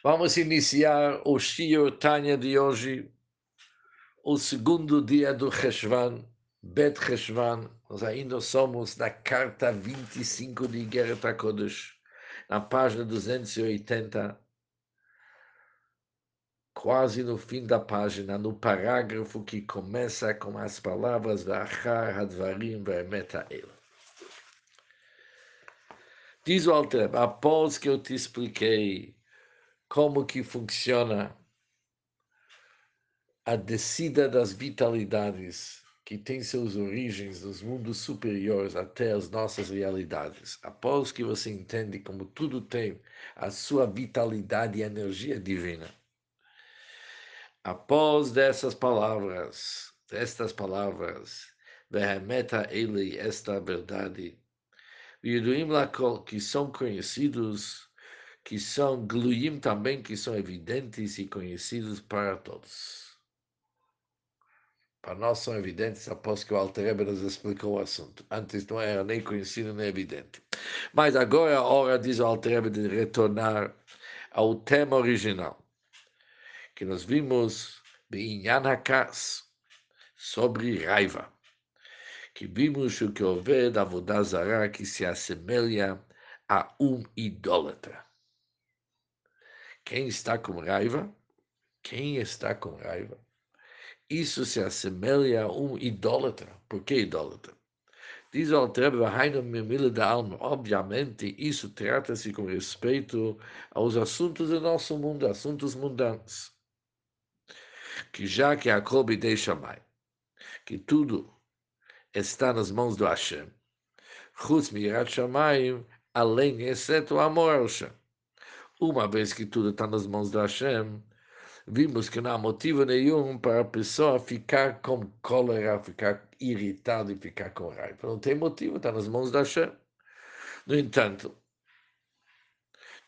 Vamos iniciar o Shio Tanya de hoje, o segundo dia do Cheshvan, Bet Cheshvan. Nós ainda somos na carta 25 de Geret HaKodesh, na página 280, quase no fim da página, no parágrafo que começa com as palavras V'achar Hadvarim Ve'emet Ha'el. Diz o Alter, após que eu te expliquei como que funciona a descida das vitalidades que tem seus origens nos mundos superiores até as nossas realidades. Após que você entende como tudo tem a sua vitalidade e energia divina. Após dessas palavras, destas palavras, Vehemeta ele, esta verdade, que são conhecidos, que são Gluyim também, que são evidentes e conhecidos para todos. Para nós são evidentes após que o Alter nos explicou o assunto. Antes não era nem conhecido nem evidente. Mas agora é a hora, diz o Alter de retornar ao tema original, que nós vimos em Yanakas, sobre raiva que vimos o que houve da Vodazara que se assemelha a um idólatra. Quem está com raiva, quem está com raiva, isso se assemelha a um idólatra. Por que idólatra? Diz o Altrebe, da alma. Obviamente, isso trata-se com respeito aos assuntos do nosso mundo, assuntos mundanos. Que já que a Kobe deixa mais, que tudo está nas mãos do Hashem. Chutz mirat shamayim, além, exceto o amor ao Hashem. Uma vez que tudo está nas mãos do Hashem, vimos que não há motivo nenhum para a pessoa ficar com cólera, ficar irritado e ficar com raiva. Não tem motivo, está nas mãos do Hashem. No entanto,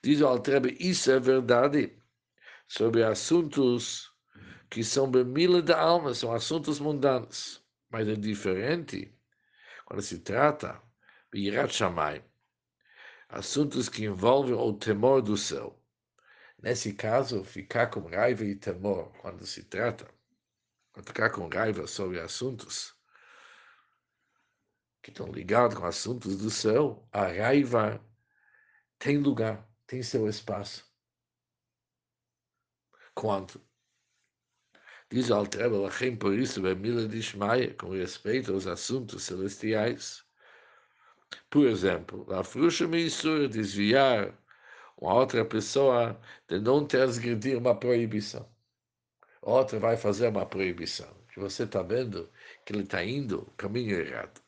diz o Altrebe, isso é verdade sobre assuntos que são bemila da alma, são assuntos mundanos. Mas é diferente quando se trata de Irat Shammai, assuntos que envolvem o temor do céu. Nesse caso, ficar com raiva e temor quando se trata, ficar com raiva sobre assuntos que estão ligados com assuntos do céu, a raiva tem lugar, tem seu espaço. Quando Diz o Altreba, Lachem, por isso, Bemila de Ishmael, com respeito aos assuntos celestiais. Por exemplo, a fruxa Meissura desviar uma outra pessoa de não transgredir uma proibição. Outra vai fazer uma proibição, que você está vendo que ele está indo caminho errado.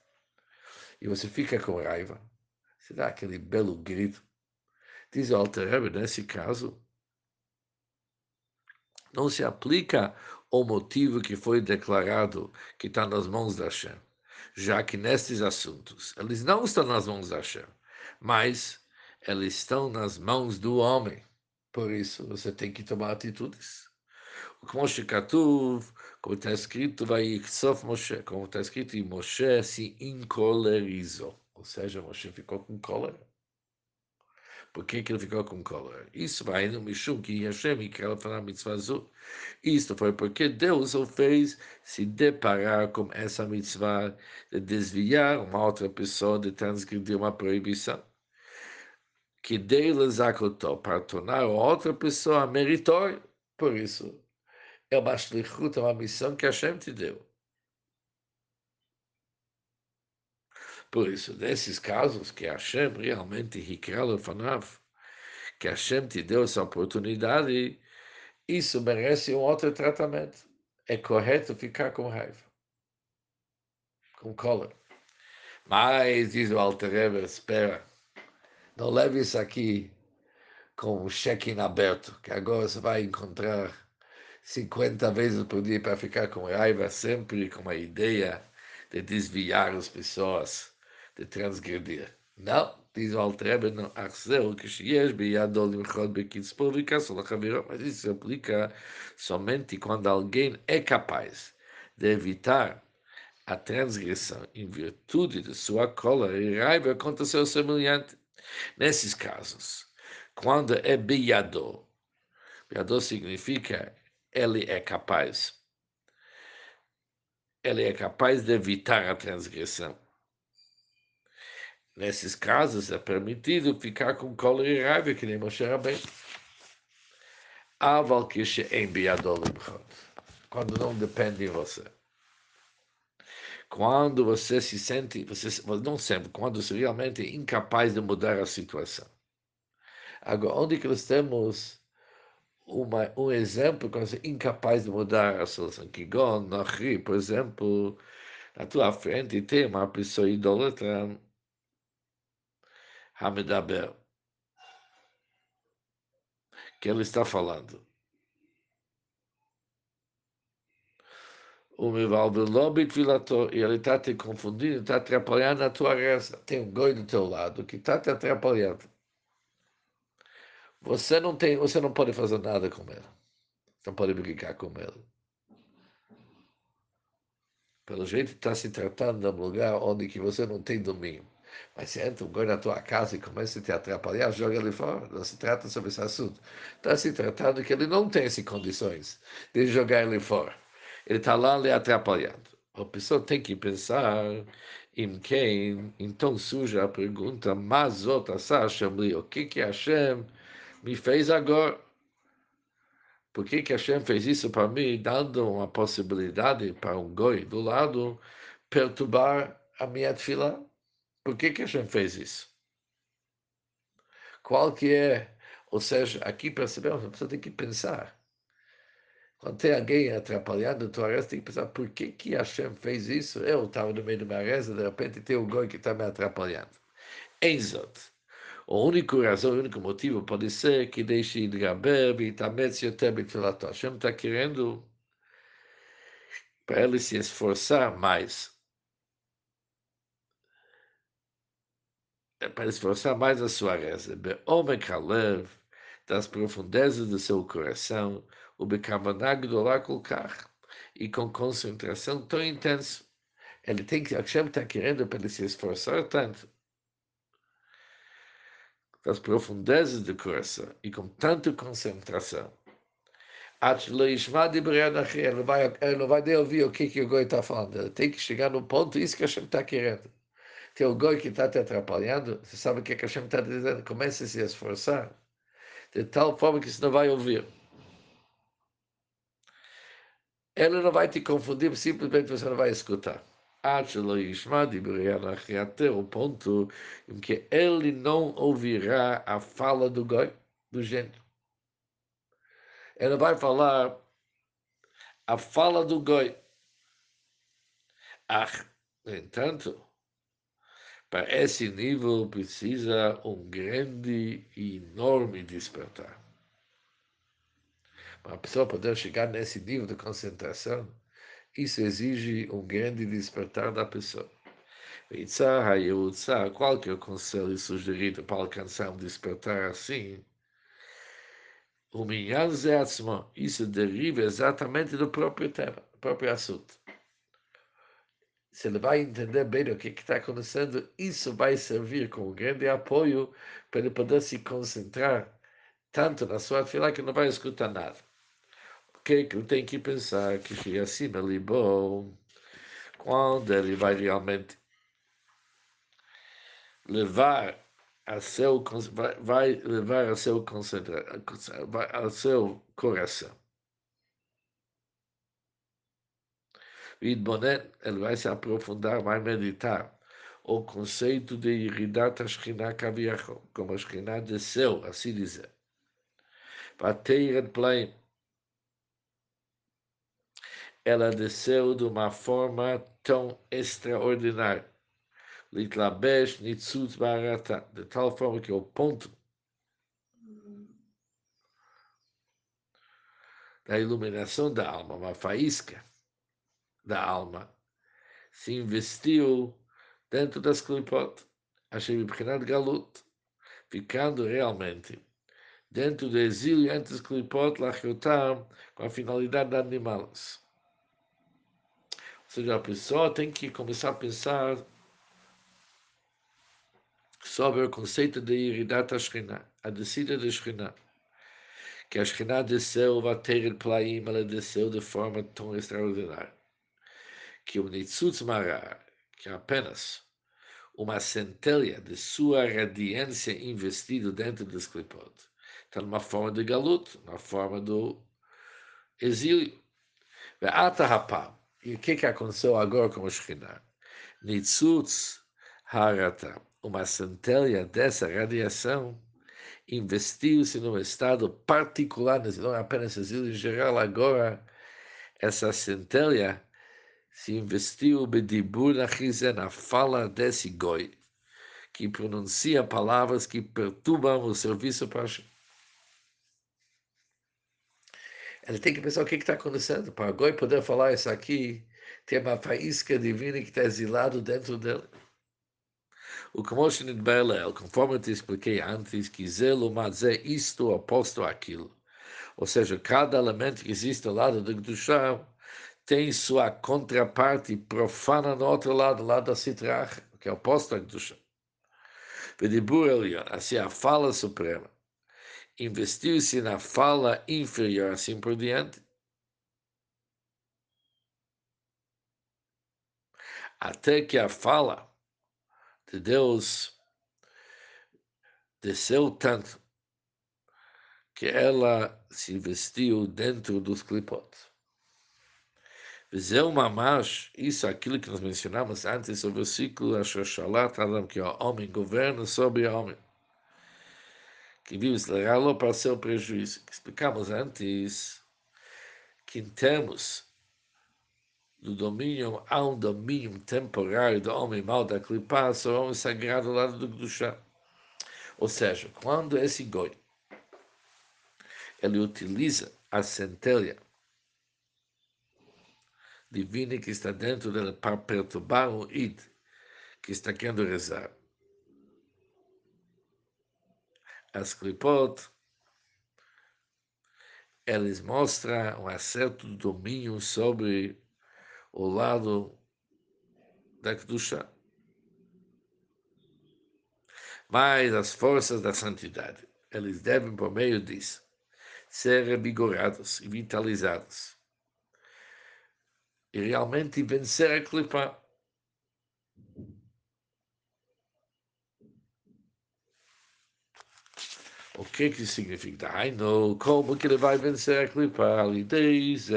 E você fica com raiva. Você dá aquele belo grito. Diz o Alter nesse caso, não se aplica o motivo que foi declarado que está nas mãos da Hashem, já que nestes assuntos eles não estão nas mãos da Hashem, mas eles estão nas mãos do homem. Por isso você tem que tomar atitudes. Como está escrito, vai Moshe, como está escrito, e Moshe se encolerizou, ou seja, Moshe ficou com cólera. Por que, que ele ficou com cólera? Isso vai no Mishum que Hashem quer falar mitzvah azul. Isto foi porque Deus o fez se deparar com essa mitzvah de desviar uma outra pessoa de transgredir uma proibição. Que Deus acotou para tornar outra pessoa meritória. Por isso, é uma shlichut, é uma missão que Hashem te deu. Por isso, nesses casos que Hashem realmente riquela fanav, que Hashem te deu essa oportunidade, isso merece um outro tratamento. É correto ficar com raiva, com cólera. Mas, diz o Alter espera, não leve isso aqui com o cheque aberto, que agora você vai encontrar 50 vezes por dia para ficar com raiva, sempre com a ideia de desviar as pessoas de transgredir. Não, diz o Altrebe, não, Arceu, que Shiesh, Beyadol, Limchot, Bekitzpor, Vikassol, Achaviro, mas isso se aplica somente quando alguém é capaz de evitar a transgressão em virtude de sua cólera e raiva contra seu semelhante. Nesses casos, quando é beiador, Yadó significa ele é capaz. Ele é capaz de evitar a transgressão. Nesses casos é permitido ficar com cólera e raiva, que nem Moshe Rabbeinu. Aval que em quando não depende de você. Quando você se sente, você não sempre, quando você realmente é incapaz de mudar a situação. Agora, onde que nós temos uma, um exemplo quando você é incapaz de mudar a situação? Kigon, Nachri, por exemplo, na tua frente tem uma pessoa idólatra, Hamidaber, que ele está falando. E ele está te confundindo, está atrapalhando a tua reza. Tem um goi do teu lado que está te atrapalhando. Você não tem, você não pode fazer nada com ele. Não pode brincar com ele. Pelo jeito está se tratando de um lugar onde que você não tem domínio. Mas se entra um goi na tua casa e começa a te atrapalhar, joga ele fora. Não se trata sobre esse assunto. Está se tratando que ele não tem essas condições de jogar ele fora. Ele está lá lhe atrapalhando. A pessoa tem que pensar em quem, então surge a pergunta, mas outra Hashem, o que que Hashem me fez agora? Por que que Hashem fez isso para mim, dando uma possibilidade para um goi do lado perturbar a minha fila? Por que que Hashem fez isso? Qual que é? Ou seja, aqui percebemos, a pessoa tem que pensar. Quando tem alguém atrapalhando a tua reza, tem que pensar por que, que Hashem fez isso? Eu estava no meio de uma reza, de repente tem um goi que está me atrapalhando. Enzot. O único razão, o único motivo pode ser que deixe vitametz yoter bitfilato. Hashem está querendo para ele se esforçar mais. Para esforçar mais a sua reza. Be'omek halev, das profundezas do seu coração, o Bekavanah Gdolá Kolkar, e com concentração tão intensa. Ele tem que, Hashem está querendo para ele se esforçar tanto das profundezas do coração e com tanta concentração. Ele não vai nem ouvir o que, que o Goi está falando. Ele tem que chegar no ponto, isso que Hashem está querendo. Tem o Goi que está te atrapalhando, você sabe o que, que Hashem está dizendo? Comece a se esforçar, de tal forma que você não vai ouvir ele não vai te confundir, simplesmente você não vai escutar. O ponto em que ele não ouvirá a fala do goi, do gênero. Ele vai falar a fala do goi. Ah, no entanto, para esse nível precisa um grande e enorme despertar. Para a pessoa poder chegar nesse nível de concentração, isso exige um grande despertar da pessoa. Que é o conselho sugerido para alcançar um despertar assim? O minyan isso deriva exatamente do próprio tema, do próprio assunto. Se ele vai entender bem o que está acontecendo, isso vai servir como grande apoio para ele poder se concentrar tanto na sua fila que não vai escutar nada. Que, que ele tem que pensar que chega acima ali bom quando ele vai realmente levar a seu vai, levar a seu ao seu coração. Idbonet, ele vai se aprofundar, vai meditar o conceito de Iridat Ashkina Kaviachol, como a Ashkina desceu, assim dizer. Vateiret Plaim, ela desceu de uma forma tão extraordinária. Litlabesh nitzut barata, de tal forma que o ponto da iluminação da alma, uma faísca da alma, se investiu dentro das clipot, Hashem Bichinat Galut, ficando realmente dentro do exílio entre as clipot, Lachiotam, com a finalidade de animá-las. Seja, a pessoa tem que começar a pensar sobre o conceito de Iridat Shekhinah, a descida da Shekhinah, que a Shekhinah desceu, Vater Plaim, ela desceu de forma tão extraordinária, que o Nitzutz Marar, que é apenas uma centelha de sua radiância investido dentro dos clipot, está numa forma de galut, na forma do exílio. E o que, que aconteceu agora com o Shekhinah? Nitzutz Harata, uma centelha dessa radiação, investiu-se num estado particular, não apenas exílio em geral, agora essa centelha se investiu bedibur na fala desse goi, que pronuncia palavras que perturbam o serviço para Ele tem que pensar o que está acontecendo. Para goi poder falar isso aqui, tem uma faísca divina que está exilado dentro dele. O Kamoshin Belel, conforme eu te expliquei antes, que zelo mazé isto oposto àquilo. Ou seja, cada elemento que existe ao lado do Gdushah tem sua contraparte profana no outro lado, lado da Sitrach, que é oposto à Gdushah. Vedibur Elion, assim a fala suprema, investiu-se na fala inferior, assim por diante, até que a fala de Deus desceu tanto que ela se vestiu dentro dos clipotes. Zeu Mamash, isso é aquilo que nós mencionamos antes, o versículo Ashoshalat Adam, que o homem governa sobre o homem, que vive eslerá-lo para seu prejuízo. Explicamos antes que em termos do domínio, há um domínio temporário do homem mau da clipa sobre o homem sagrado ao lado do chá. Ou seja, quando esse goi ele utiliza a centelha divina que está dentro dele para perturbar o id que está querendo rezar. As clipot, eles mostram um certo domínio sobre o lado da Kedusha. Mas as forças da santidade, eles devem, por meio disso, ser revigorados e vitalizados e realmente vencer a clipa. O que que significa? Ai, não, como que ele vai vencer a clipa? Ali diz,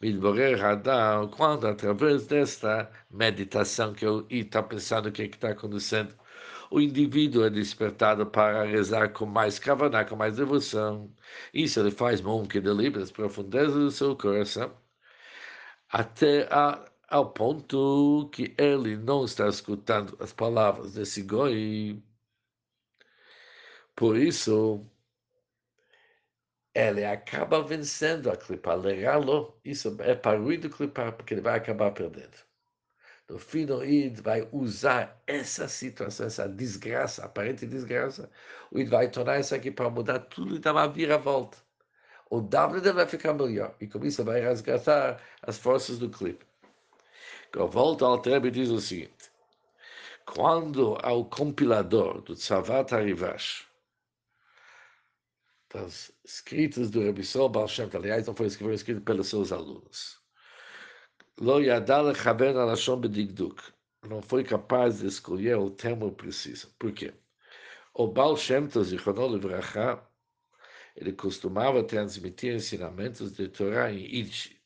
Midborer Hadar, quando através desta meditação que eu está pensando o que está acontecendo, o indivíduo é despertado para rezar com mais kavaná, com mais devoção. Isso ele faz mum que delibera as profundezas do seu coração até a, ao ponto que ele não está escutando as palavras desse goi. Por isso, ele acaba vencendo a clipa, legá-lo, isso é para o do clipar, porque ele vai acabar perdendo. No fim, o Id vai usar essa situação, essa desgraça, aparente desgraça, o Id vai tornar isso aqui para mudar tudo e dar uma vira-volta o W vai ficar melhor. E com isso vai resgatar as forças do clipe. Eu volto ao e diz o seguinte: quando ao compilador do Tzavat Harivash, das escritas do Rebbe Sol Baal Shem, aliás, não foi escrito pelos seus alunos, Lo Yadal Chaber Alashon Bedigduk, não foi capaz de escolher o termo preciso. Por quê? O Baal Shem Tov, Zichrono Livracha, ele costumava transmitir ensinamentos de Torá em Yiddish,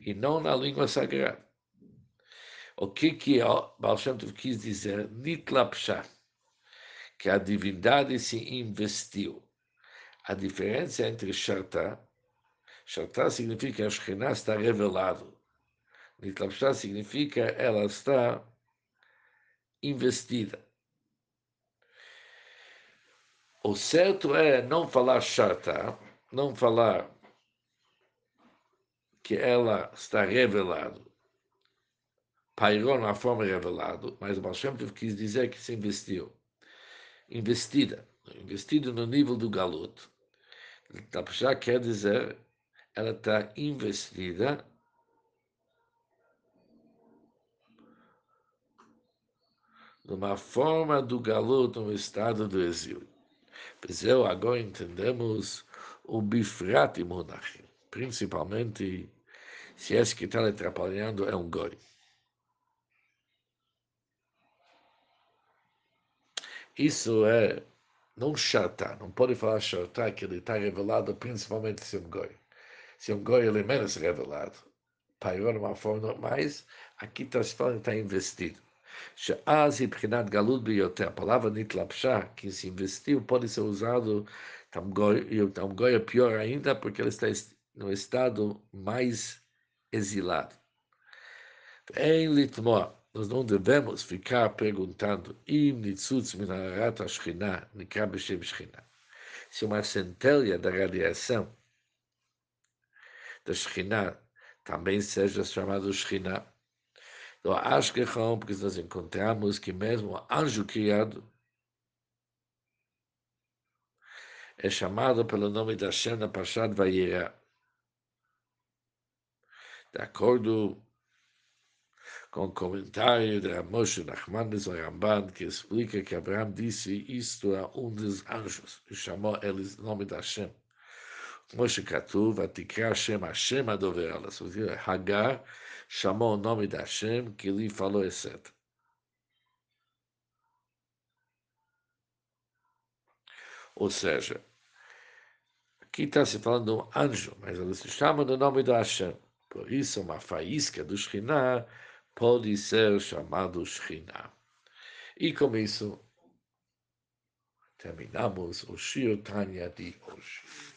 e não na língua sagrada. O que que Baal Shem Tov quis dizer? Nitlapshah, que a divindade se investiu. A diferença entre Shartá, Shartá significa que a Shekhinah está revelado. Nitlapshah significa ela está investida. O certo é não falar chata, não falar que ela está revelado, pairou na forma revelado, mas o Baal quis dizer que se investiu. Investida, investido no nível do galuto. Já quer dizer, ela está investida numa forma do galuto no estado do exílio. Eu agora entendemos o bifrat monachim, principalmente se esse que está atrapalhando é um goi. Isso é não chartar, não pode falar chartar que ele está revelado principalmente se um goi. Se um goi ele é menos revelado, paior de uma forma mais, aqui está se falando está investido. A palavra nitlapshá, que se investiu, pode ser usado tamgoia pior ainda, porque ele está no estado mais exilado. Em litmoa, nós não devemos ficar perguntando im nitzutz. Se uma centelha da radiação da shkina também seja chamada shkina, então, acho que porque nós encontramos que mesmo o anjo criado é chamado pelo nome da Hashem na Pashat Vayera. De acordo com o comentário de Moshe Nachmanides o Ramban, que explica que Abraão disse isto a um dos anjos, e chamou ele o nome da Hashem. Moshe שכתוב, ותקרא Hashem השם הדובר עליו. זאת אומרת, הגר chamou o nome da Hashem, que lhe falou, etc. Ou seja, aqui está se falando de um anjo, mas ele se chama do nome da Hashem. Por isso, uma faísca do Shekhinah pode ser chamado Shekhinah. E com isso, terminamos o Shir Tanya de hoje.